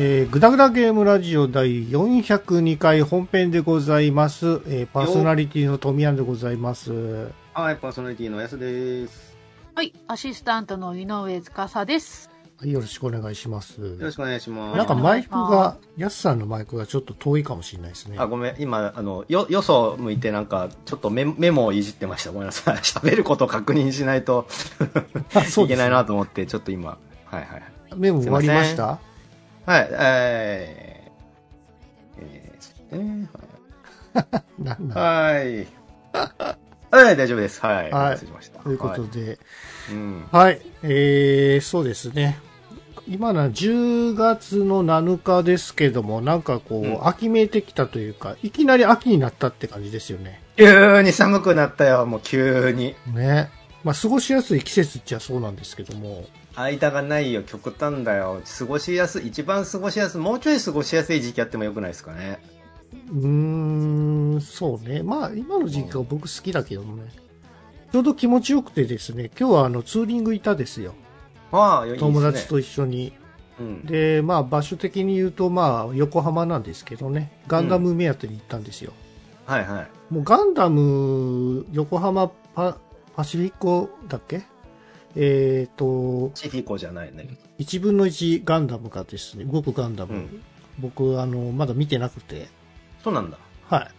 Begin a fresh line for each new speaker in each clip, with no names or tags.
えー、グダグダゲームラジオ第402回本編でございます。えー、パーソナリティの富山でございます。
はい、パーソナリティのやすです。
はい、アシスタントの井上司です。
はい、よろしくお願いします。
よろしくお願いします。
なんかマイクが、やすさんのマイクがちょっと遠いかもしれないですね。
あ、ごめん、今、あの、よ、よそ向いてなんか、ちょっとメメモをいじってました。ごめんなさい。喋ること確認しないといけないなと思って、ちょっと今、はいはい。
メモ終わりました？
はい、えー、えー、えー
なんなん
はい。はい、大丈夫です。はい。
はい。ということ
はい
で、
うん。
はい、えー、そうですね。今のは10月の7日ですけども、なんかこう、
うん
秋めいてきたというか、いきなり秋になったって感じですよね。
急に寒くなったよ、もう急に。
ね。まあ、過ごしやすい季節っちゃそうなんですけども、
間がないよ、極端だよ。過ごしやすい、一番過ごしやすい、もうちょい過ごしやすい時期あってもよくないですかね。
うーん、そうね。まあ、今の時期が僕好きだけどもね。ちょうど気持ちよくてですね、今日はあの、ツーリングいたですよ。
ああ、いいですね。
友達と一緒に。
うん。
で、まあ、場所的に言うと、まあ、横浜なんですけどね、ガンダム目当てに行ったんですよ。
はいはい。
もうガンダム、横浜パパシフィコだっけ？えっ、と、
チフィコじゃないね。
1分の1ガンダムがですね、動くガンダム、
うん
僕、あの、まだ見てなくて、
そうなんだ。
は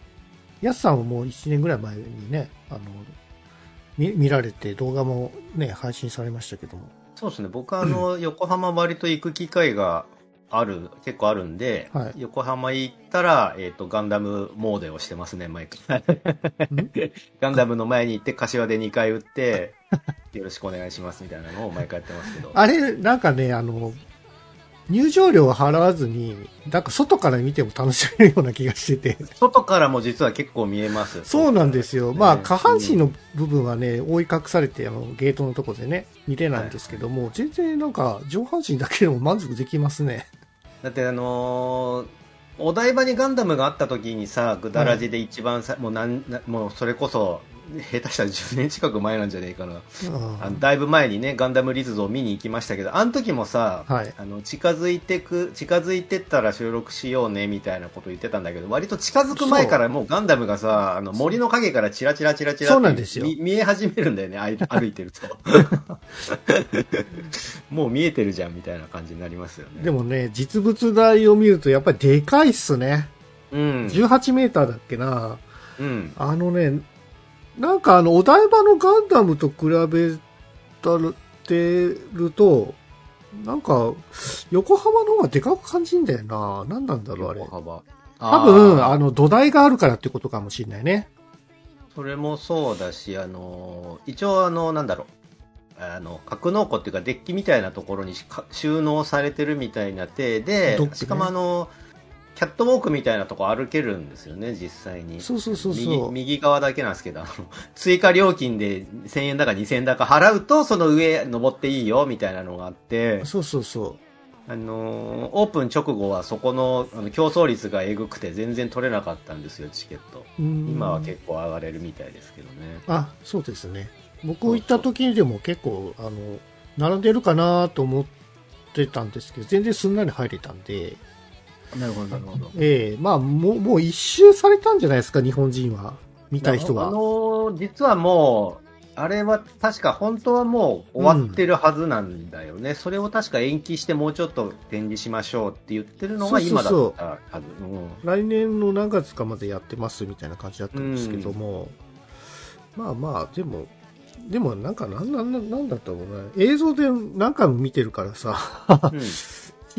い。やすさんはもう1年ぐらい前にね、あの、見見られて動画もね、配信されましたけども。
そうですね。僕はあの、横浜割と行く機会がある、結構あるんで、
はい
横浜行ったら、えっ、と、ガンダムモーデをしてますね、毎回。ガンダムの前に行って、柏で2回打って、よろしくお願いしますみたいなのを毎回やってますけど。
あれ、なんかね、あの、入場料を払わずに、なんか外から見ても楽しめるような気がしてて。
外からも実は結構見えます。
そうなんですよ。まあ、
ね
下半身の部分はね、覆い隠されて、あの、ゲートのとこでね、見れないんですけども、全然なんか、上半身だけでも満足できますね。
だってあのーお台場にガンダムがあった時にさ、グダラジで一番さ、もうなん、もうそれこそ、下手したら10年近く前なんじゃねえかな。
うん
あのだいぶ前にね、ガンダムリズズを見に行きましたけど、あの時もさ、
はい
あの、近づいてく、近づいてったら収録しようね、みたいなこと言ってたんだけど、割と近づく前からもうガンダムがさ、あの、森の影からチラチラチラチラって
そうなんですよ
見見え始めるんだよね、歩いてると。もう見えてるじゃん、みたいな感じになりますよね。
でもね、実物大を見るとやっぱりでかいっすね。
うん。
18メーターだっけな。
うん。
あのね、なんかあの、お台場のガンダムと比べたるてると、なんか、横浜の方がでかく感じんだよな。何なんだろう、あれ。
横幅。
多分、
あ
の、土台があるからってことかもしれないね。
それもそうだし、あの、一応あの、なんだろう。あの、格納庫っていうかデッキみたいなところに収納されてるみたいな体で、
ね
しかもあの、キャットウォークみたいなとこ歩けるんですよね、実際に。
そうそうそうそう
右右側だけなんですけど、追加料金で1000円だか2000円だか払うと、その上登っていいよ、みたいなのがあって、
そうそうそ
あのーオープン直後はそこのあの競争率がえぐくて全然取れなかったんですよ、チケット。今は結構上がれるみたいですけどね。
あ、そうですね。僕行った時にでも結構、あの、並んでるかなと思ってたんですけど、全然すんなり入れたんで、
なるほど、なるほど。
ええまあ、もう、もう一周されたんじゃないですか、日本人は。見たい人
あ
が。
のー実はもう、あれは確か本当はもう終わってるはずなんだよね。それを確か延期してもうちょっと展示しましょうって言ってるのが今だったはず。うん
来年の何月かまでやってますみたいな感じだったんですけども、まあまあ、でも、でもなんかなんなんなんなんだったろうね。映像で何回も見てるからさ、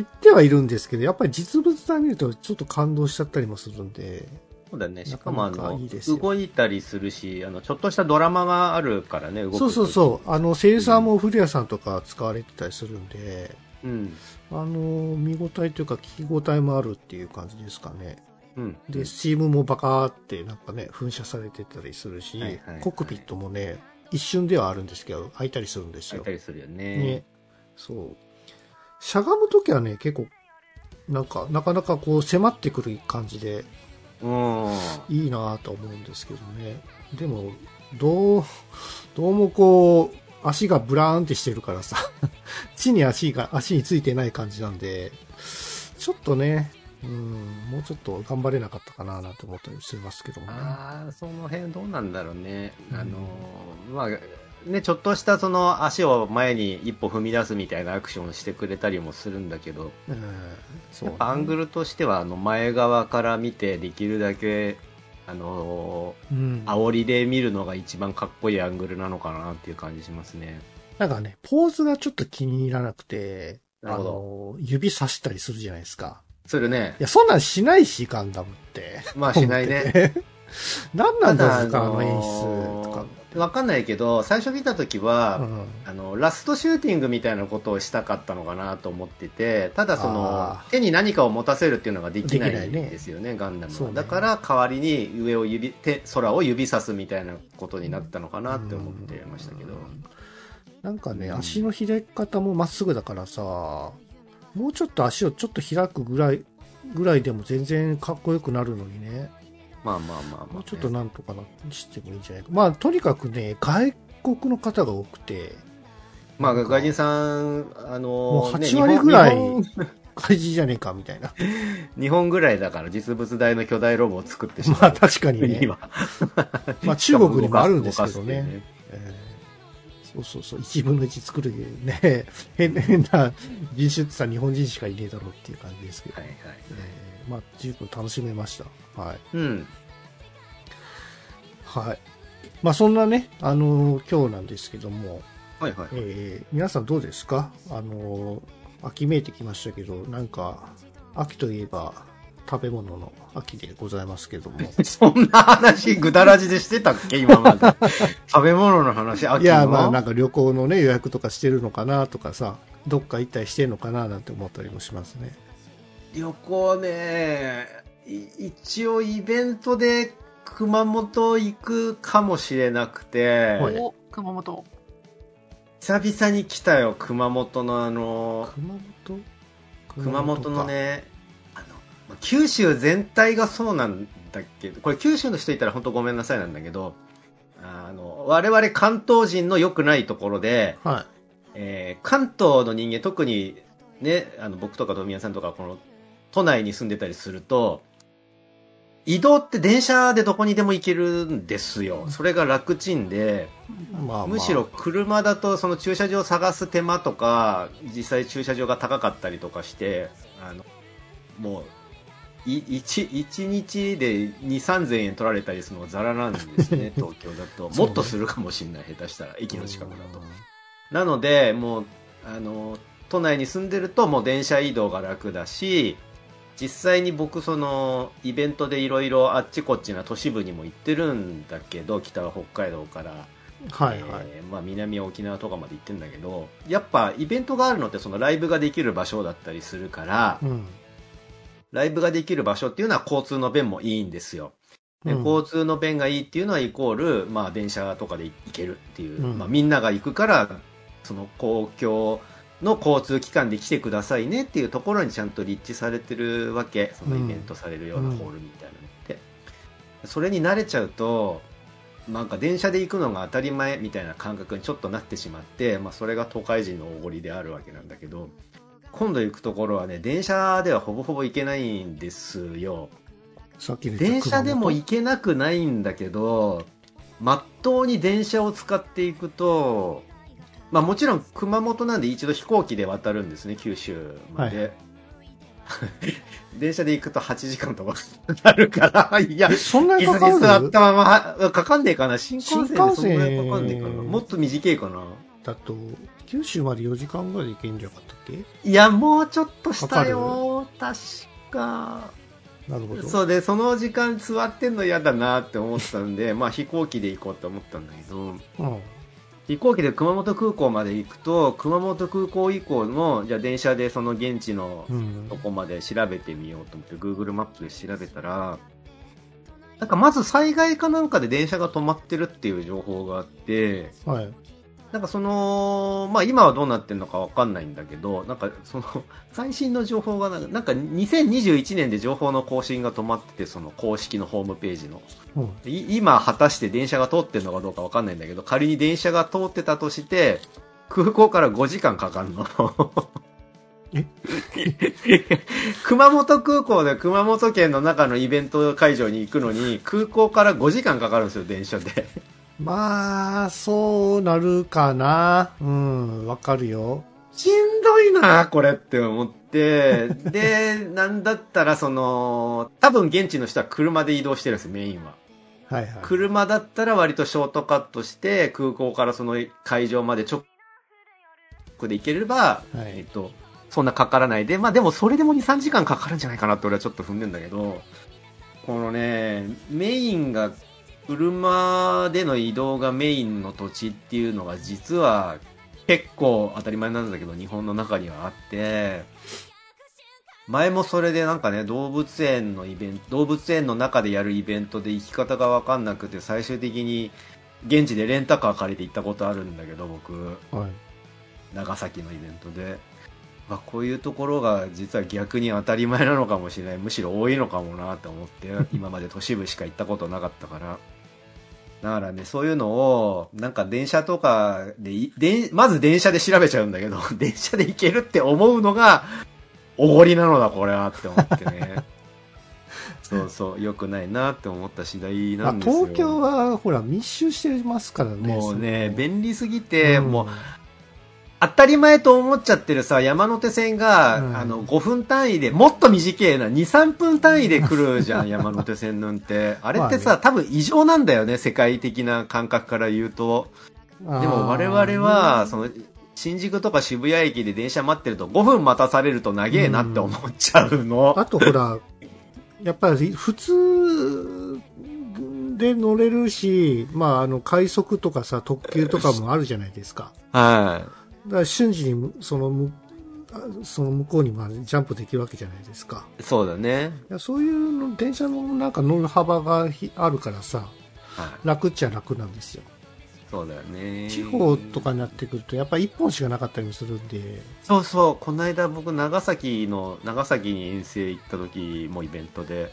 うん
知ってはいるんですけど、やっぱり実物大見るとちょっと感動しちゃったりもするんで、
そうだね。しかもあの
かいい
動いたりするし、あの、ちょっとしたドラマがあるからね、動く
そうそうそう、あの、セイルサーも古谷さんとか使われてたりするんで、
う。うん。
あの、見応えというか聞き応えもあるっていう感じですかね。
うん。
で、スチームもバカーってなんかね、噴射されてたりするし、
はいはいはい
コックピットもね、一瞬ではあるんですけど、開いたりするんですよ
開いた。りするよね。
ね。そう。しゃがむときはね、結構、なんか、なかなかこう迫ってくる感じで、
うん。
いいなと思うんですけどね。でも、どう、どうもこう、足がブラーンってしてるからさ、地に足が、足についてない感じなんで、ちょっとね、うん、もうちょっと頑張れなかったかななんて思ったりしますけどもね。
ああ、その辺どうなんだろうね。
うん
あの、まあ、ね、ちょっとしたその足を前に一歩踏み出すみたいなアクションをしてくれたりもするんだけど、
うん、そう、
やっぱアングルとしてはあの前側から見てできるだけ、あの
うん、
煽りで見るのが一番かっこいいアングルなのかなっていう感じしますね。
なんかね、ポーズがちょっと気に入らなくて、あの、指さしたりするじゃないですか。
するね
い。や、そんなんしないし、ガンダムって。
まあしないね。
ね。何なんだろうか、あの演出とか。
わかんないけど、最初見た時は、
うん
あの、ラストシューティングみたいなことをしたかったのかなと思ってて、ただその手に何かを持たせるっていうのができないんですよね、ガンダムは。
ね
だから代わりに上を指、手、空を指さすみたいなことになったのかなって思ってましたけど。
なんかね、
うん
足の開き方もまっすぐだからさ、もうちょっと足をちょっと開くぐらい、ぐらいでも全然かっこよくなるのにね。
まあまあまあまあ、
もうちょっとなんとかなしてもいいんじゃないか。まあ、とにかくね、外国の方が多くて、
まあ、外人さん、あの
もう
ね
8割ぐらい
日本
怪人じゃねえか、みたいな。
日本ぐらいだから実物大の巨大ロボを作ってしまう。
まあ、確かにね。
今
まあ、中国にもあるんですけどね。えーそうそうそう、1分の1作るね、変変な人種ってさ、日本人しかいねえだろうっていう感じですけど、
はいはい。
えーまあ、十分楽しめました。はい。
うん。
はい。まあ、そんなね、あのー今日なんですけども、
はいはい。
えー皆さんどうですか？あのー秋めいてきましたけど、なんか、秋といえば、食べ物の秋でございますけども。
そんな話、ぐだらじでしてたっけ？今まで。食べ物の話、秋の？
いや、まあなんか旅行のね、予約とかしてるのかなとかさ、どっか行ったりしてるのかななんて思ったりもしますね。
旅行ね、い一応イベントで熊本行くかもしれなくて、
はい
お、熊本。
久々に来たよ、熊本のあの、
熊本？
熊本の
か。
ね、あの、まあ九州全体がそうなんだけど、これ九州の人いたら本当ごめんなさいなんだけど、あの、我々関東人の良くないところで、
は
えー関東の人間、特にね、あの、僕とか富谷さんとか、この、都内に住んでたりすると、移動って電車でどこにでも行けるんですよ。それが楽ちんで、
い。まあまあ。
むしろ車だとその駐車場を探す手間とか、実際駐車場が高かったりとかして、あの、もう、い一一日で2、3000円取られたりするのがザラなんですね、東京だと。もっとするかもしれない、下手したら、駅の近くだと。なので、もう、あの、都内に住んでるともう電車移動が楽だし、実際に僕そのイベントでいろいろあっちこっちな都市部にも行ってるんだけど、北は北海道から、
はいはい。
えーまあ南は沖縄とかまで行ってんだけど、やっぱイベントがあるのってそのライブができる場所だったりするから、
うん。
ライブができる場所っていうのは交通の便もいいんですよ。で
うん
交通の便がいいっていうのはイコール、まあ、電車とかで行けるっていう、
うん
まあ、みんなが行くからその公共の交通機関で来てくださいねっていうところにちゃんと立地されてるわけ。そのイベントされるようなホールみたいなのって、それに慣れちゃうとなんか電車で行くのが当たり前みたいな感覚にちょっとなってしまって、まあ、それが都会人のおごりであるわけなんだけど今度行くところはね電車ではほぼほぼ行けないんですよ。電車でも
熊
行けなくないんだけど、まっとうに電車を使っていくと、まあもちろん熊本なんで一度飛行機で渡るんですね、九州まで。電車で行くと8時間とかかかるから、いや
そんなに
椅
かかる？
座ったまま、はかかんねえかな新幹線でそんぐらいかかんねえかな。もっと短いかな。
だと、九州まで4時間ぐらいで行けんじゃなかったっけ？
いや、もうちょっとしたよ、確か。
なるほど。
そうで、その時間座ってんの嫌だなって思ったんで、まあ飛行機で行こうと思ったんだけど、
うん。
飛行機で熊本空港まで行くと、熊本空港以降の、じゃあ電車でその現地の
うん
とこまで調べてみようと思って、Google マップで調べたら、なんかまず災害かなんかで電車が止まってるっていう情報があって、
はい。
なんかその、まあ今はどうなってんのかわかんないんだけど、なんかその、最新の情報がなんか、なんか2021年で情報の更新が止まってて、その公式のホームページの。
うん。
い今果たして電車が通ってるのかどうかわかんないんだけど、仮に電車が通ってたとして、空港から5時間かかるの。
え？
熊本空港で熊本県の中のイベント会場に行くのに、空港から5時間かかるんですよ、電車で。
まあ、そうなるかな。うん、わかるよ。
しんどいな、これって思って、で、なんだったら、その、多分現地の人は車で移動してるんですよ、メインは。
はいはい。
車だったら割とショートカットして、空港からその会場まで直で行ければ、
はい
えっと、そんなかからないで、まあでもそれでも2、3時間かかるんじゃないかなって俺はちょっと踏んでんだけど、このね、メインが、車での移動がメインの土地っていうのが実は結構当たり前なんだけど日本の中にはあって、前もそれでなんかね、動物園のイベント、動物園の中でやるイベントで行き方がわかんなくて最終的に現地でレンタカー借りて行ったことあるんだけど僕、
はい。
長崎のイベントで。まあ、こういうところが実は逆に当たり前なのかもしれない。むしろ多いのかもなと思って、今まで都市部しか行ったことなかったから。だからね、そういうのを、なんか電車とかでい、でまず電車で調べちゃうんだけど、電車で行けるって思うのが、おごりなのだ、これはって思ってね。そうそう、良くないなって思った次第
まあ
なんですよ。
東京は、ほら、密集してますからね。
もうね、便利すぎて、
うん
もう、当たり前と思っちゃってるさ、山手線が、
うん
あの、5分単位で、もっと短いな、2、3分単位で来るじゃん、山手線なんて。あれってさ、
まあ
多分異常なんだよね、世界的な感覚から言うと。でも我々は、その、新宿とか渋谷駅で電車待ってると5分待たされると長えなって思っちゃうの。
あとほら、やっぱり普通で乗れるし、まあ、あの、快速とかさ、特急とかもあるじゃないですか。
は
だから瞬時に、その、その向こうにまでジャンプできるわけじゃないですか。
い。そうだね。
いやそういうの、電車のなんか乗る幅がひあるからさ、
はい。
楽っちゃ楽なんですよ。
そうだよね。
地方とかになってくると、やっぱ一本しかなかったりもするんで、
そうそう、この間僕長崎の、長崎に遠征行った時もイベントで、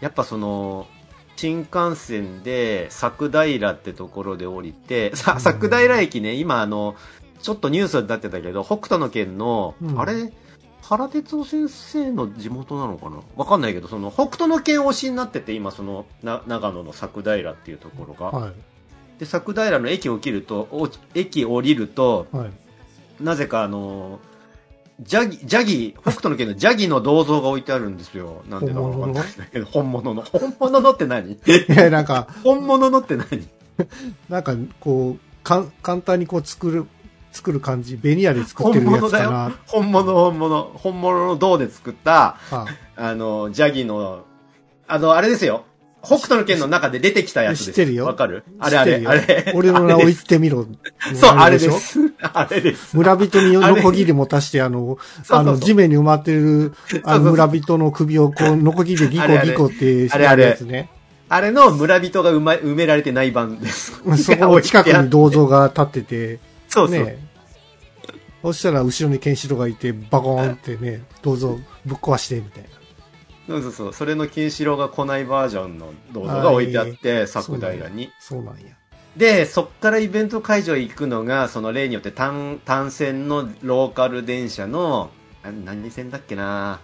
やっぱその、新幹線で佐久平ってところで降りて、佐久平駅ね、今あの、ちょっとニュースになってたけど、北斗の県の、
うん
あれ？原哲夫先生の地元なのかな？わかんないけど、その、北斗の県推しになってて、今その、な長野の佐久平っていうところが。
は
で、佐久平の駅を切ると、お駅降りると、
い。はい。
なぜかあのジャギ、ジャギ、北斗の県のジャギの銅像が置いてあるんですよ。なんでだかわかんないけど、本物の。本物のって何？
いや、なんか、
本物のって何？
なんか、こう、かん、簡単にこう作る、作る感じ、ベニヤで作って
本
るや
物だよ
つかな。。
本物、本物。本物の銅で作った、
は
あの、ジャギの、あの、あれですよ。北斗の県の中で出てきたやつです。
知ってるよ
わかる？
あ
あれあれ、あれ。
俺の名を言ってみろ。
そう、あれです。あれです。
村人にノコギリ持たして、あの、あの、地面に埋まってる、あの、村人の首をこう、ノコギリでギコギコって
あれあれ
やるやつね。
あれの村人が埋められてない版です。
そこの近くに銅像が立ってて、
そうそう。
ね。そしたら後ろにケンシロウがいて、バコーンってね、銅像ぶっ壊して、みたいな。
そうそうそう。それの金四郎が来ないバージョンの銅像が置いてあって、佐久平に。
そうなんや。
で、そっからイベント会場行くのが、その例によって単、単線のローカル電車の、あ何線だっけな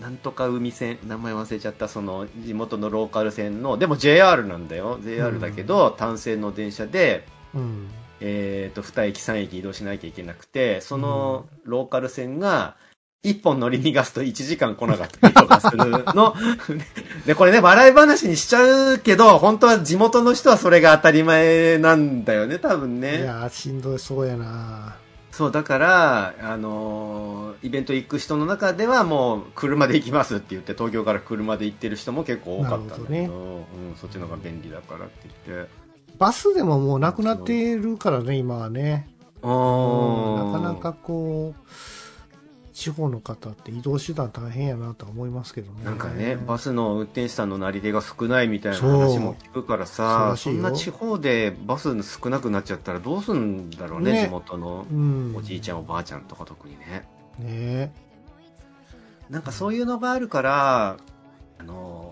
なんとか海線、名前忘れちゃった、その地元のローカル線の、でも JR なんだよ。JR だけど、単線の電車で、
うん。
えっ、と、2駅3駅移動しなきゃいけなくて、そのローカル線が、1本乗り逃がすと1時間来なかったりとかするの。で、これね、笑い話にしちゃうけど、本当は地元の人はそれが当たり前なんだよね、多分
い
ね。
やー、しんどいそうやな
そう、だから、あのーイベント行く人の中ではもう、車で行きますって言って、東京から車で行ってる人も結構多かったんだけど、
なる
うん、そっちの方が便利だからって言って。
バスでももうなくなってるからね、今はね。
う
うんなかなかこう、地方の方って移動手段大変やなとは思いますけどね。
なんかね、バスの運転手さんのなり手が少ないみたいな話も聞くからさそんな地方でバス少なくなっちゃったらどうすんだろうね、
ね
地元の
うん。
おじいちゃん、おばあちゃんとか特にね。
ね
なんかそういうのがあるから、あの、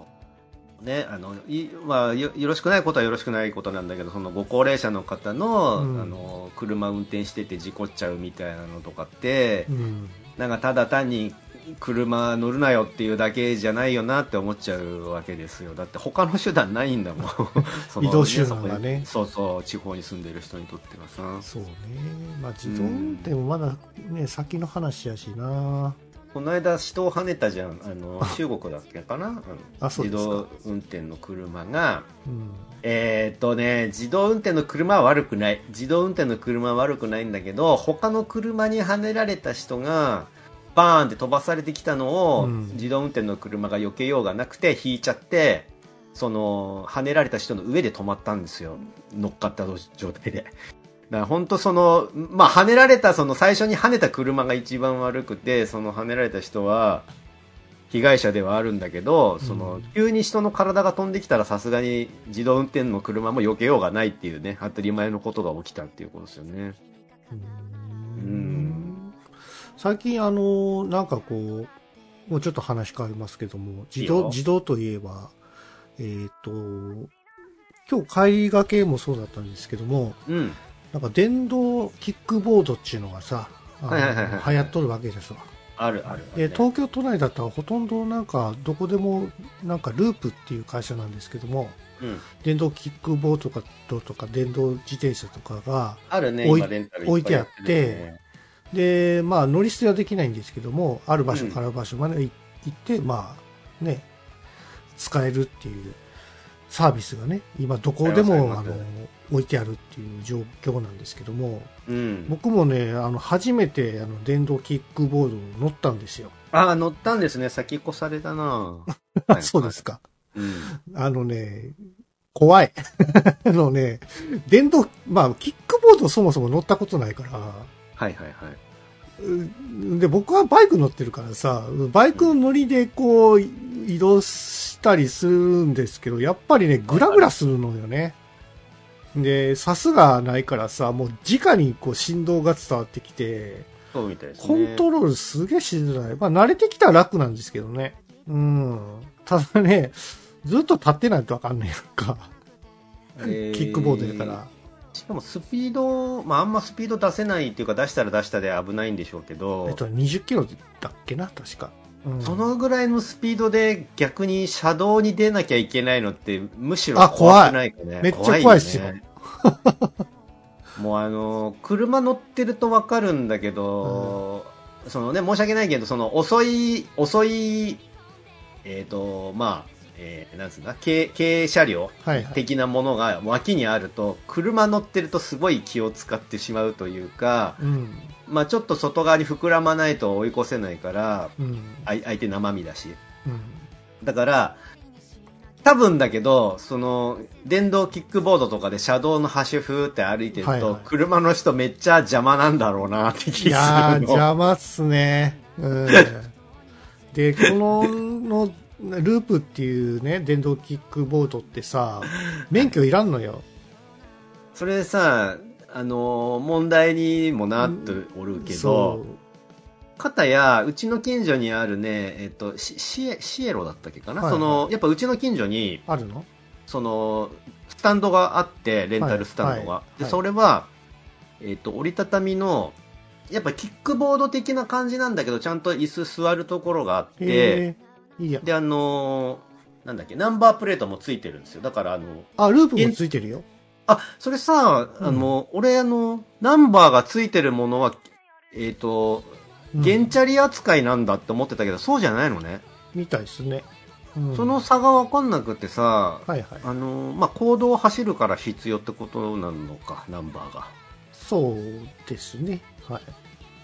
ね、あの、いまあよ、よろしくないことはよろしくないことなんだけど、そのご高齢者の方の、
うん
あの、車運転してて事故っちゃうみたいなのとかって、
うん。
なんかただ単に車乗るなよっていうだけじゃないよなって思っちゃうわけですよ。だって他の手段ないんだもん。その
移動手段がね
そうそう、地方に住んでる人にとってはさ。
そうね。まあ自動運転もまだね、先の話やしな。
この間人を跳ねたじゃん。あの、中国だっけかな？あの自動運転の車が、
うん。
えーっとね、自動運転の車は悪くない。自動運転の車は悪くないんだけど、他の車に跳ねられた人が、バーンって飛ばされてきたのを、
うん
自動運転の車が避けようがなくて、引いちゃって、その、跳ねられた人の上で止まったんですよ。乗っかった状態で。だから本当その、まあ、跳ねられた、その最初に跳ねた車が一番悪くて、その跳ねられた人は、被害者ではあるんだけど、その
うん、
急に人の体が飛んできたらさすがに自動運転の車も避けようがないっていうね、当たり前のことが起きたっていうことですよね。
うん最近あの、なんかこう、もうちょっと話変わりますけども、自動、自動といえば、えっ、と、今日帰りがけもそうだったんですけども、
うん。
なんか電動キックボードっていうのがさ、
はいはいはいはい
流行っとるわけですわ。
あるある。
で、東京都内だったらほとんどなんかどこでもなんかループっていう会社なんですけども、
うん。
電動キックボードとかとか電動自転車とかが、
あるね、
置い
今レンタル
置いてあって
ぱいやるよね
で、まあ乗り捨てはできないんですけども、ある場所から場所まで行って、まあね、使えるっていうサービスがね、今どこでもあの置いてあるっていう状況なんですけども、
うん。
僕もね、あの初めてあの電動キックボードに乗ったんですよ。
ああ、乗ったんですね。先越されたな
そうですか。
うん。
あのね、怖い。あのね、電動、まあ、キックボードそもそも乗ったことないから、
はいはいはい。
うんで、僕はバイク乗ってるからさ、バイクの乗りでこう、移動したりするんですけど、やっぱりね、グラグラするのよね。で、サスがないからさ、もう直にこう振動が伝わってきて、
そうみたいですね。
コントロールすげえしづらい。まあ慣れてきたら楽なんですけどね。うん。ただね、ずっと立ってないとわかんないやんか。
えー
キックボードやから。
しかもスピード、まああんまスピード出せないっていうか出したら出したで危ないんでしょうけど、
えっと、20キロだっけな、確か。うん。
そのぐらいのスピードで逆に車道に出なきゃいけないのってむしろ怖くないかね。
めっちゃ怖いっすよ。
ね。もうあの、車乗ってるとわかるんだけど、そのね、申し訳ないけど、その遅い、遅い、えっ、と、まあ、えーなんつうんだ、軽、軽車両
はいはい。
的なものが脇にあると、車乗ってるとすごい気を使ってしまうというか、
うん。
まあちょっと外側に膨らまないと追い越せないから、
うん。
相手生身だし。
うん。
だから、多分だけど、その、電動キックボードとかで車道の端ふーって歩いてると、
はいはい
車の人めっちゃ邪魔なんだろうなって気するの。
邪魔っすね。うん。で、この、の、ループっていうね、電動キックボードってさ、免許いらんのよ。
それさ、あのー問題にもなっておるけど、かたや、うちの近所にあるね、えっと、シシエシエロだったっけかな、
はいはい。
その、やっぱうちの近所に、
あるの？
その、スタンドがあって、レンタルスタンドが。で、
はい。はい。
それは、えっ、と、折りたたみの、やっぱキックボード的な感じなんだけど、ちゃんと椅子座るところがあって、
いいや。
で、あのーなんだっけ、ナンバープレートもついてるんですよ。だから、あの、
あ、ループもついてるよ。
あ、それさ、あの、俺、あの、ナンバーがついてるものは、えっ、と、
うん
原チャリ扱いなんだって思ってたけど、そうじゃないのね。
みたいですね。うん
その、差がわかんなくてさ、
はいはい。
あの、まあ、行動を走るから必要ってことなのか、ナンバーが。
そうですね。はい。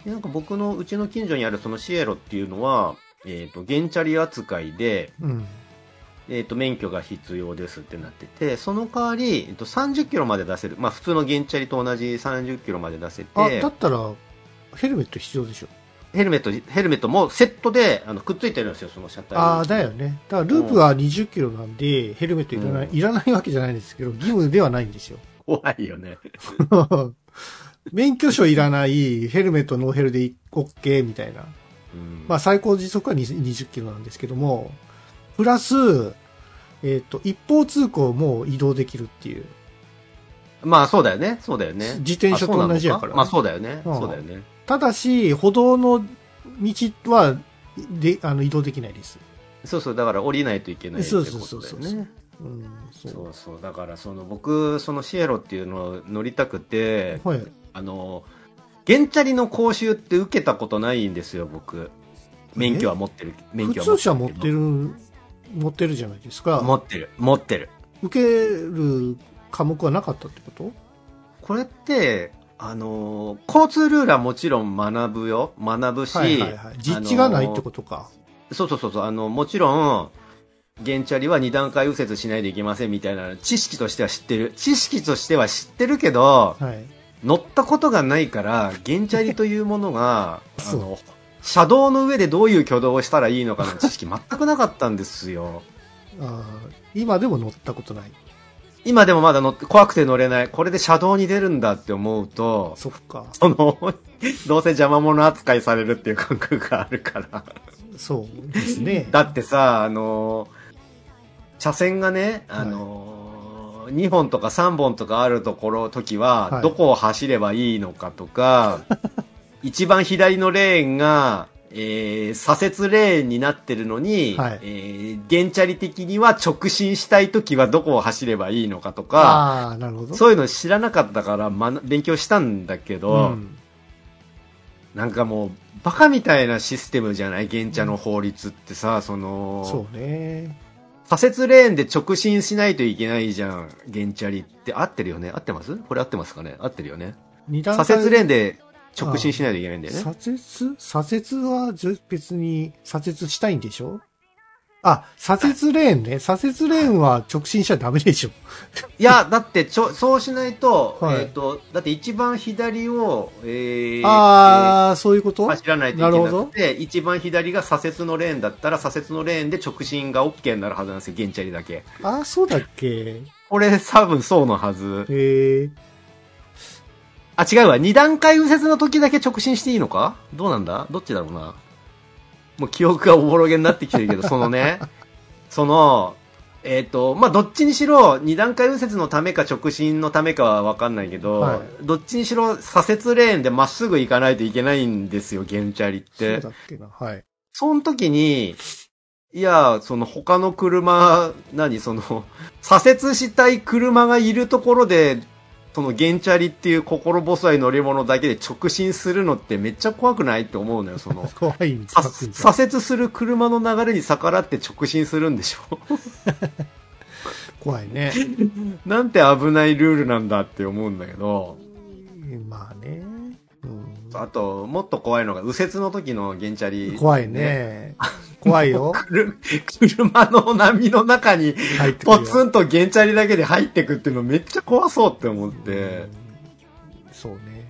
でなんか僕のうちの近所にあるそのシエロっていうのは、えっ、と、原チャリ扱いで、
うん。
えっ、と、免許が必要ですってなってて、その代わり、えっ、と、30キロまで出せる。まあ、普通の原チャリと同じ30キロまで出せて、
あ、だったら、ヘルメット必要でしょ。
ヘルメット、ヘルメットもセットで、あの、くっついてるんですよ、その車体に。
ああ、だよね。だからループは20キロなんで、ヘルメットいらない、
うん
いらないわけじゃないんですけど、義務ではないんですよ。
怖いよね。
免許証いらない、ヘルメットノーヘルで OK みたいな。
うん
まあ最高時速は20 20キロなんですけども、プラス、えっ、と、一方通行も移動できるっていう。
まあそうだよね。そうだよね。
自転車と同じやから
まあそうだよね。
うん
そうだよね。
ただし、歩道の道は、で、あの、移動できないです。
そうそう、だから降りないといけないって
そう
こと
そうそうそう
だよね。
うん、そ。
そううそう。だからその僕、そのシエロっていうのを乗りたくて、
はい。
あの、原チャリの講習って受けたことないんですよ、僕。免許は持ってる。免
普
許は
通車持って
る
る、持ってるじゃないですか。
持ってる。持ってる。
受ける科目はなかったってこと？
これって、あのー交通ルールはもちろん学ぶよ。学ぶし、
はいはいはい。実地がないってことか。
そうそうそうそう、あの、もちろん、原チャリは二段階右折しないといけませんみたいな知識としては知ってる。知識としては知ってるけど、
はい。
乗ったことがないから、原チャリというものが、車道の上でどういう挙動をしたらいいのかの知識全くなかったんですよ。
あー今でも乗ったことない。
今でもまだ乗って、怖くて乗れない。これで車道に出るんだって思うと、
そっか。
その、どうせ邪魔者扱いされるっていう感覚があるから。
そうですね。
だってさ、あの、車線がね、あの、2本とか3本とかあるところ、時は、
はい
どこを走ればいいのかとか、一番左のレーンが、えー左折レーンになってるのに、
はい
えー原チャリ的には直進したい時はどこを走ればいいのかとか、
なるほど。
そういうの知らなかったから、ま、勉強したんだけど、
うん。
なんかもう、バカみたいなシステムじゃない？原チャの法律ってさ、その、
そうね。
左折レーンで直進しないといけないじゃん、原チャリって。合ってるよね？合ってます？これ合ってますかね？合ってるよね。
二段階。
左折レーンで直進しないといけないんだよね。
左折？左折は別に左折したいんでしょ？あ、左折レーンね。左折レーンは直進しちゃダメでしょ。
いや、だってちょ、そうしないと、
はい
えっ、と、だって一番左を、えー、
ああ、そういうこと？
走らないといけなくて、一番左が左折のレーンだったら、左折のレーンで直進が OK になるはずなんですよ、原チャリだけ。
ああ、そうだっけ？
これ多分そうのはず。
へえ。
あ、違うわ。二段階右折の時だけ直進していいのか？どうなんだ？どっちだろうな？もう記憶がおぼろげになってきてるけど、そのね、その、えっ、と、まあ、どっちにしろ、二段階右折のためか直進のためかはわかんないけど、
はい
どっちにしろ左折レーンでまっすぐ行かないといけないんですよ、原チャリっ
そう
て
だ。っけな。はい。
その時に、いや、その他の車、何、その、左折したい車がいるところで、その原チャリっていう心細い乗り物だけで直進するのってめっちゃ怖くないって思うのよ、その。
怖い
左折する車の流れに逆らって直進するんでしょ？
怖いね。
なんて危ないルールなんだって思うんだけど、
まあね。うん
あと、もっと怖いのが、右折の時の原チャリ。
怖い。ね。怖いよ。
車の波の中にポツンと原チャリだけで入ってくっていうのめっちゃ怖そうって思って、
うんそうね。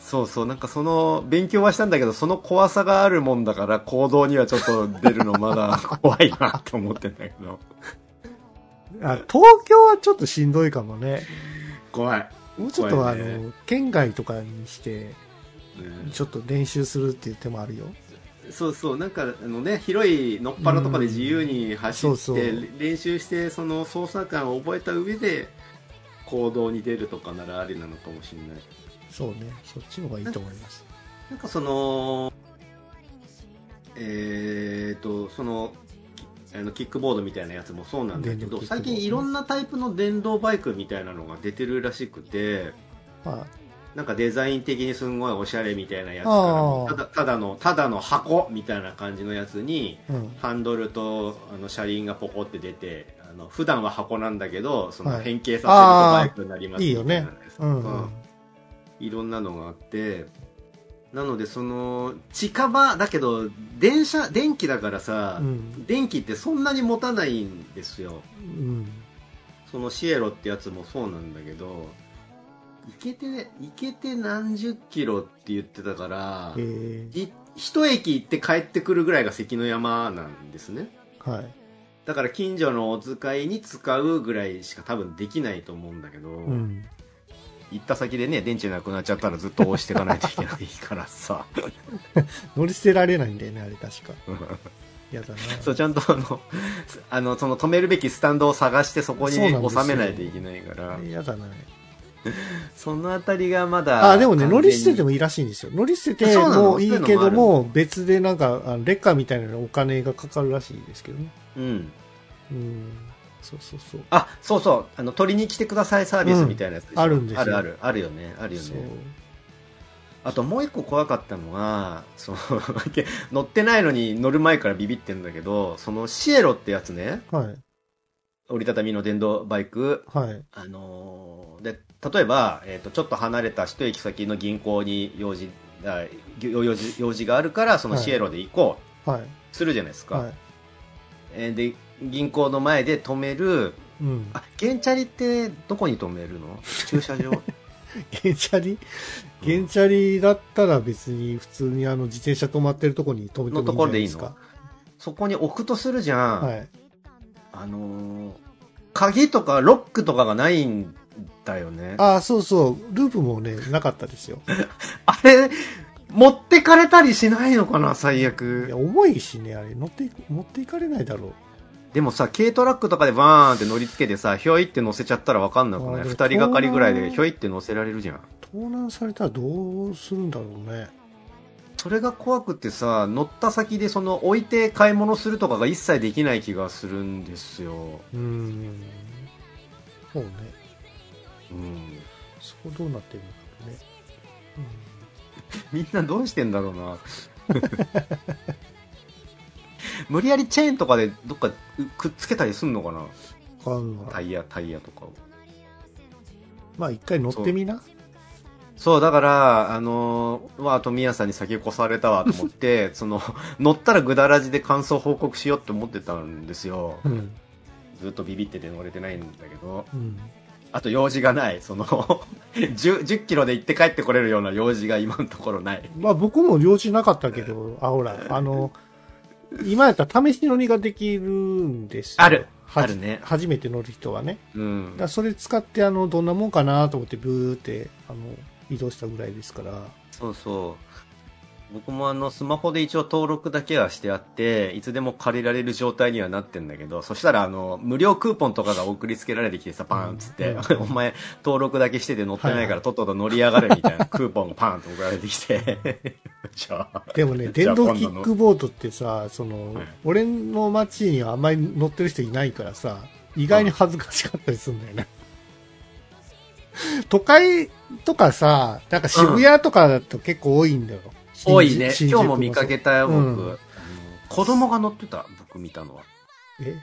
そうそう、なんかその、勉強はしたんだけど、その怖さがあるもんだから行動にはちょっと出るのまだ 怖いなって思ってんだけど。
あ東京はちょっとしんどいかもね。
怖い。
もうちょっとあの、県外とかにして、
うん
ちょっと練習するっていう手もあるよ。
そうそう、なんかあのね、広いのっぱらとかで自由に走って、練習して、その操作感を覚えた上で、行動に出るとかならありなのかもしれない。
そうね。そっちの方がいいと思います。
なんかその、えーと、その、きあのキックボードみたいなやつもそうなんだけど、最近いろんなタイプの電動バイクみたいなのが出てるらしくて、
ま
なんかデザイン的にすんごいおしゃれみたいなやつから、ただただの、ただの箱みたいな感じのやつに、
あ、うん。
ハンドルとあの車輪がポコって出て、あの普段は箱なんだけど、その
はい
変形させるとバイクになります
いいよね
みたいなやつ。
うん、う
うん
ん。
いろんなのがあって、なのでその、近場、だけど、電車、電気だからさ、
うん。
電気ってそんなに持たないんですよ。
うん。
そのシエロってやつもそうなんだけど、行けて、行けて何十キロって言ってたから、一駅行って帰ってくるぐらいが関の山なんですね。
ー、はい。
だから近所のお使いに使うぐらいしか多分できないと思うんだけど、
うん。
行った先でね、電池なくなっちゃったらずっと押していかないといけないからさ。
乗り捨てられないんだよね、あれ確か。やだな。
そう、ちゃんとあの、あの、その止めるべきスタンドを探してそこに収めないといけないから、
やだな。
そのあたりがまだ。
あ、でもね、乗り捨てて
も。
もいいらしいんですよ。乗り捨ててもいいけども、別でなんか、あのレッカーみたいなのお金がかかるらしいですけどね。
うん。
うん。そうそうそう。
あ、そうそう、あの、取りに来てくださいサービスみたいなやつ
うんあるんですよ
あるある、あるよね、あるよ
そう
ね。あともう一個怖かったのが、その、乗ってないのに乗る前からビビってんだけど、そのシエロってやつね、
はい。
折りたたみの電動バイク、
はい。
あのーで、例えば、えっ、と、ちょっと離れた一駅先の銀行に用事、あ用事、用事があるから、そのシエロで行こう、
はい。
するじゃないですか。
はい。
えーで、銀行の前で止める、
うん。
あ、ゲンチャリってどこに止めるの？駐車場？
ゲンチャリ？ゲンチャリだったら別に普通にあの自転車止まってるとこに止めてもいいんじゃないです
のところでいい
か。
そこに置くとするじゃん。
はい。
あのー鍵とかロックとかがないんだよね。
ああ、そうそう。ループもね、なかったですよ。
あれ、持ってかれたりしないのかな、最
い
悪
や。重いしね、あれ。乗ってい、持っていかれないだろう。
でもさ、軽トラックとかでバーンって乗り付けてさ、ひょいって乗せちゃったらわかんなくない？二人がかりぐらいでひょいって乗せられるじゃん。
盗難されたらどうするんだろうね。
それが怖くってさ、乗った先でその置いて買い物するとかが一切できない気がするんですよ。
うーん。そうね。
うん。
そこどうなってるんだろうね。
みんなどうしてんだろうな。無理やりチェーンとかでどっかくっつけたりすんのかな。タイヤ、タイヤとかを。
まあ一回乗ってみな。
そう、だから、あのー、わあ、富谷さんに先越されたわと思って、その、乗ったらぐだらじで感想報告しようって思ってたんですよ。
うん。
ずっとビビってて乗れてないんだけど。
うん。
あと用事がない。その、10、10キロで行って帰ってこれるような用事が今のところない。
まあ僕も用事なかったけど、あ、ほら、あの、今やったら試し乗りができるんですよ。
ある
は
あるね
初めて乗る人はね。
うん
だ。それ使って、あの、どんなもんかなと思って、ブーって、あの、移動したぐらいですから。
そうそう。僕もあの、スマホで一応登録だけはしてあって、いつでも借りられる状態にはなってんだけど、そしたらあの、無料クーポンとかが送りつけられてきてさ、パーンっつって、
うん。
お前登録だけしてて乗ってないからとっとと乗り上がれみたいなクーポンがパーンと送られてきて、じゃあ、
でもね、電動キックボードってさ、その、
はい。
俺の街にはあんまり乗ってる人いないからさ、意外に恥ずかしかったりするんだよね。都会とかさ、なんか渋谷とかだと結構多いんだよ。
多いね。今日も見かけたよ、僕。
うん
子供が乗ってた、僕見たのは。
え？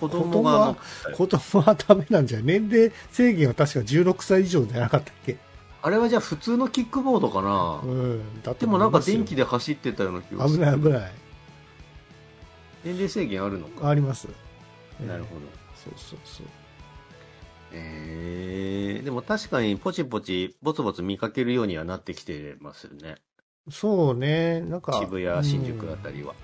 子供が
子供はダメなんじゃん。年齢制限は確か16歳以上じゃなかったっけ？
あれはじゃあ普通のキックボードかな、
うん。だって
でもなんか電気で走ってたような気がす
危
る。
ない危ない。
年齢制限あるのか。
あります。
なるほど。
そうそうそう。
えー、でも確かにポチポチ、ぼつぼつ見かけるようにはなってきてますよね。
そうね、なんか。
渋谷、新宿あたりは。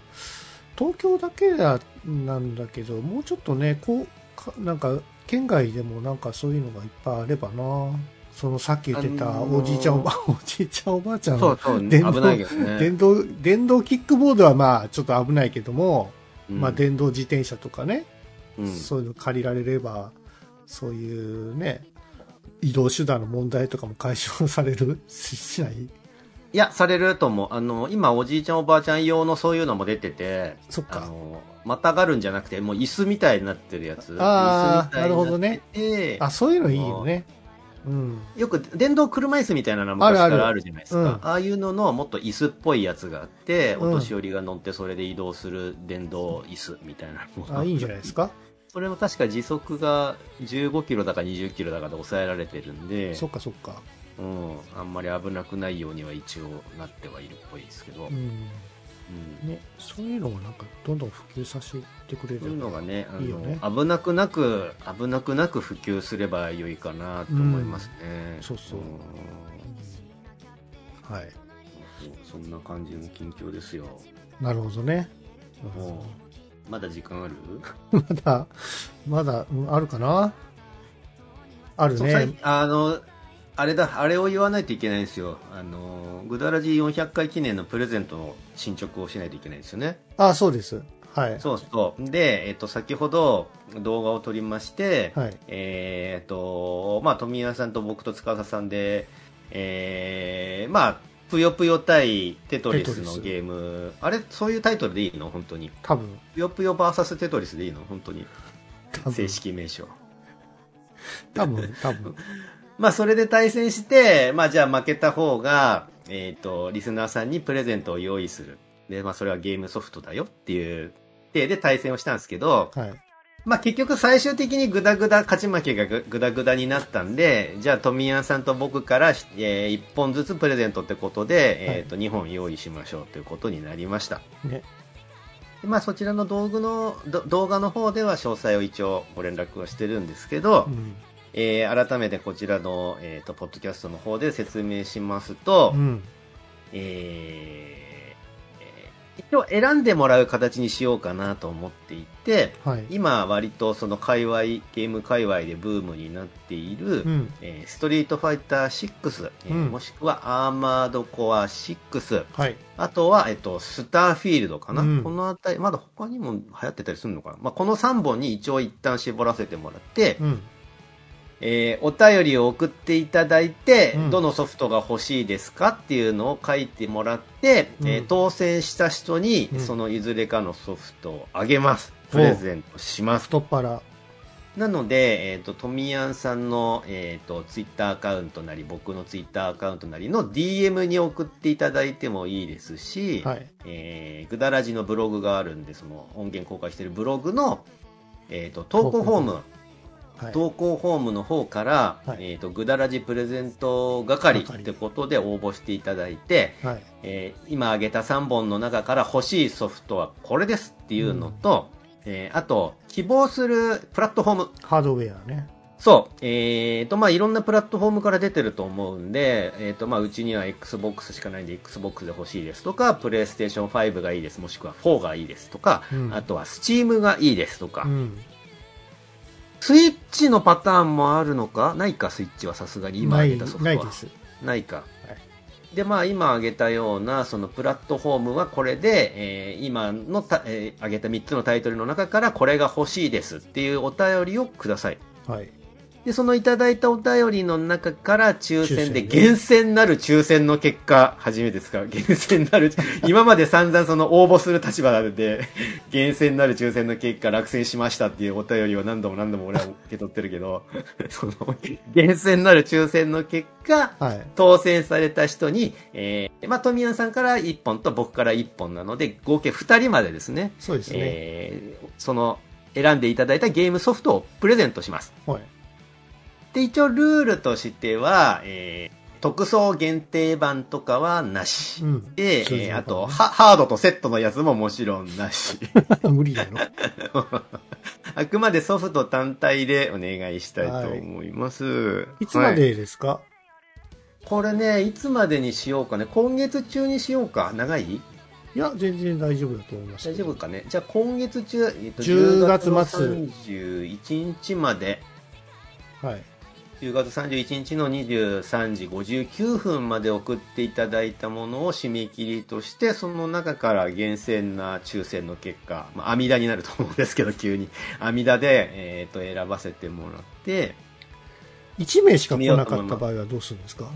東京だけだなんだけど、もうちょっとね、こう、かなんか、県外でもなんかそういうのがいっぱいあればな。そのさっき言ってた
あのー
おじいちゃんおば、おじいちゃん おばあちゃんの
そうそう、危
電動
ないけどね。
電動、電動キックボードはまあちょっと危ないけども、
うん
まあ電動自転車とかね、
うん
そういうの借りられれば、そういうね、移動手段の問題とかも解消されるししない？
いや、されると思う。あの、今、おじいちゃんおばあちゃん用のそういうのも出てて、あ
そっか。
の、またがるんじゃなくて、もう椅子みたいになってるやつ。
あー
椅子みたいになってて
あ、そういうのいいよね。うん。
よく電動車椅子みたいなの昔か
あるある
らあるじゃないですか。
うん
ああいうののもっと椅子っぽいやつがあって、
うん
お年寄りが乗ってそれで移動する電動椅子みたいなのが
あ、いいんじゃないですか？
それも確か時速が15キロだか20キロだかで抑えられてるんで、
そっかそっか。
うん、あんまり危なくないようには一応なってはいるっぽいですけど、うん。
うん。ね、そういうのをなんかどんどん普及させてくれ
そういうの
る
がねあの
ね。
危なくなく危なくなく普及すれば良いかなと思いますね、
そうそう。ん。はい。
そんな感じの近況ですよ。
なるほどね。
もうまだ時間ある？
まだ、まだ、うんあるかな？あるね。
あのあれだ、あれを言わないといけないんですよ。あの、グダラジ400回記念のプレゼントの進捗をしないといけないんですよね。
あ、そうです。はい。
そうそう。で、えっと、先ほど動画を撮りまして、
はい。
えっと、まあ、富谷さんと僕と司さんで、えー、まあ、ぷよぷよ対テトリスのゲーム、あれ、そういうタイトルでいいの？本当に。
多分、
ぷよぷよ VS テトリスでいいの？本当に。正、式名称。
多分、多分。
まあ、それで対戦して、まあ、じゃあ負けた方が、えっ、と、リスナーさんにプレゼントを用意する。で、まあ、それはゲームソフトだよっていう、体で対戦をしたんですけど、
はい。
まあ、結局最終的にグダグダ、勝ち負けがググダグダになったんで、じゃあ、富谷さんと僕から、え1本ずつプレゼントってことで、えっ、と、2本用意しましょうということになりました。
ね。
でまあ、そちらの道具の、ど動画の方では詳細を一応ご連絡はしてるんですけど、
うん。
えー改めてこちらの、えー、とポッドキャストの方で説明しますと、
うん。
えーえー一応選んでもらう形にしようかなと思っていて
はい。
今割とその界隈ゲーム界隈でブームになっている、
うん。
えーストリートファイター6、えー
うん
もしくはアーマードコア6
はい。
あとは、えっと、スターフィールドかな、
うん
このあたりまだ他にも流行ってたりするのかな、まあ、この3本に一応一旦絞らせてもらって、
うん。
えーお便りを送っていただいて、
うん
どのソフトが欲しいですかっていうのを書いてもらって、
うん
えー当選した人に
うん
そのいずれかのソフトをあげます。プレゼントします。
太っ腹。
なので、えっ、と、トミヤンさんの、えっ、と、ツイッターアカウントなり、僕のツイッターアカウントなりの DM に送っていただいてもいいですし、
はい。
えー、ぐだらじのブログがあるんで、その音源公開しているブログの、えっ、と、投稿フォーム、
はい。
投稿フォームの方から、
はい
えっ、と、ぐだらじプレゼント係
係
ってことで応募していただいて、
はい。
えー今挙げた3本の中から欲しいソフトはこれですっていうのと、えーあと、希望するプラットフォーム。
ハードウェアね。
そう。えーと、まあ、いろんなプラットフォームから出てると思うんで、えーと、まあ、うちには Xbox しかないんで Xbox で欲しいですとか、PlayStation 5がいいです、もしくは4がいいですとか、
うん
あとは Steam がいいですとか、
うん。
スイッチのパターンもあるのか？ないか、スイッチはさすがに今挙げたソフトは。
ないです。
ないか。で、まあ、今挙げたような、そのプラットフォームはこれで、えー今のた、えー挙げた3つのタイトルの中からこれが欲しいですっていうお便りをください。
はい。
で、そのいただいたお便りの中から抽選で厳選なる抽選の結果、初めてですか厳選なる、今まで散々その応募する立場なので、厳選なる抽選の結果落選しましたっていうお便りを何度も何度も俺は受け取ってるけど、その、厳選なる抽選の結果、
はい。
当選された人に、えー、まあ、富谷さんから1本と僕から1本なので、合計2人までですね、
そうですね。
えーその、選んでいただいたゲームソフトをプレゼントします。
はい。
で、一応ルールとしては、えー特装限定版とかはなし。
うん。
で、えーあと、ハハードとセットのやつももちろんなし。
無理だろ。
あくまでソフト単体でお願いしたいと思います。
いつま
はい
でですか、
これね、いつまでにしようかね。今月中にしようか。長い？
い、や、全然大丈夫だと思います。
大丈夫かね。じゃあ今月中、えっと
10月末
10月の31日まで、
はい。
10月31日の23時59分まで送っていただいたものを締め切りとして、その中から厳選な抽選の結果、まあ、阿弥陀になると思うんですけど、急に。阿弥陀で、えっ、と、選ばせてもらって、
1名しか来なかった場合はどうするんですか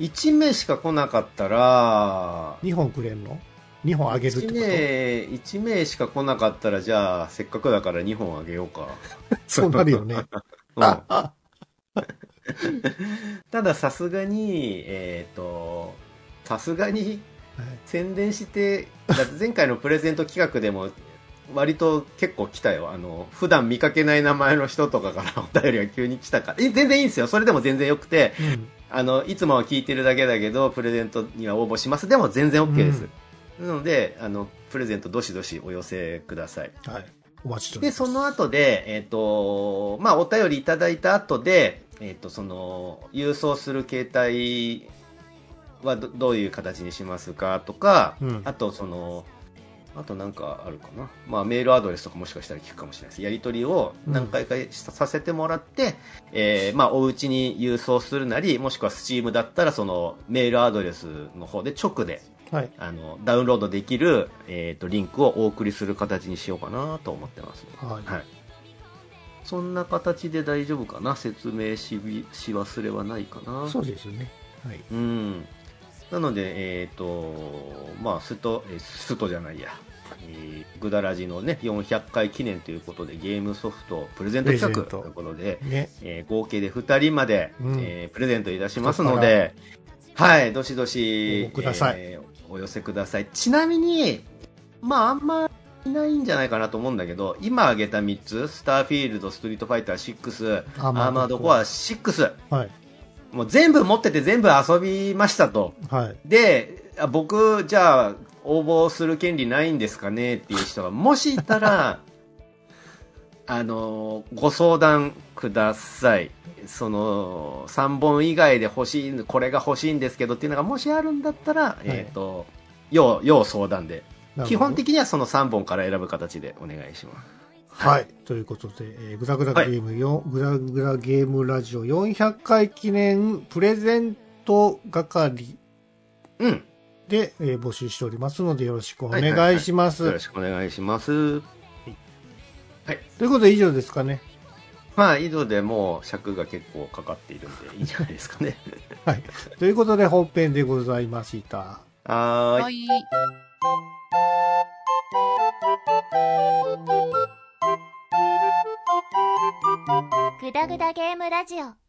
？1名しか来なかったら、
?2 本くれんの ?2 本あげるって
1
こ
名、一名しか来なかったら、じゃあ、せっかくだから2本あげようか。
と そうなるよね。
うん たださすがに、えっ、と、さすがに
はい
宣伝して、だって前回のプレゼント企画でも、割と結構来たよ。あの、普段見かけない名前の人とかからお便りが急に来たから。え、全然いいんですよ。それでも全然よくて、
うん。
あの、いつもは聞いてるだけだけど、プレゼントには応募します。でも全然 OK です。なので、あの、プレゼントどしどしお寄せください。
はい。お待ちしており
で、
ます。
その後で、えっ、と、まあ、お便りいただいた後で、えっ、と、その、郵送する携帯はどどういう形にしますかとか、
うん
あと、その、あとなんかあるかな。まあメールアドレスとかもしかしたら聞くかもしれないです。やり取りを何回かさせてもらって、えーまあお家に郵送するなり、もしくはスチームだったらそのメールアドレスの方で直で
はい。
あのダウンロードできる、えー、とリンクをお送りする形にしようかなと思ってます、
はい
はい。そんな形で大丈夫かな？説明しびし忘れはないかな
そうですね。はい。
うん。なので、えっ、と、まあ、スト、えーストじゃないや、えーグダラジのね、400回記念ということで、ゲームソフトプレゼント企画ということで、
ね。
えー合計で2人まで、
うん
えープレゼントいたしますので、はい、どしどし、
応募ください
えーお寄せください。ちなみに、まあ、あんまいないんじゃないかなと思うんだけど、今挙げた3つ、スターフィールド、ストリートファイター6、
ア
アーマードコア6、
はい。
もう全部持ってて全部遊びましたと。
はい。
で、あ僕、じゃあ、応募する権利ないんですかねっていう人が、もしいたら、あの、ご相談ください。その、3本以外で欲しい、これが欲しいんですけどっていうのがもしあるんだったら、えっ、と、要、要相談で。基本的にはその3本から選ぶ形でお願いします。
はい。ということで、えーグダグダゲームよ、グダグダゲームラジオ400回記念プレゼント係
うん。
で、えー募集しておりますのでよろしくお
はいはい
願いします。
よろしくお願いします。
ということで以上ですかね。
まあ、井戸でもう尺が結構かかっているんで いいんじゃないですかね。
はい。ということで本編でございました。
はーい。
はい。
グダグダゲームラジオ。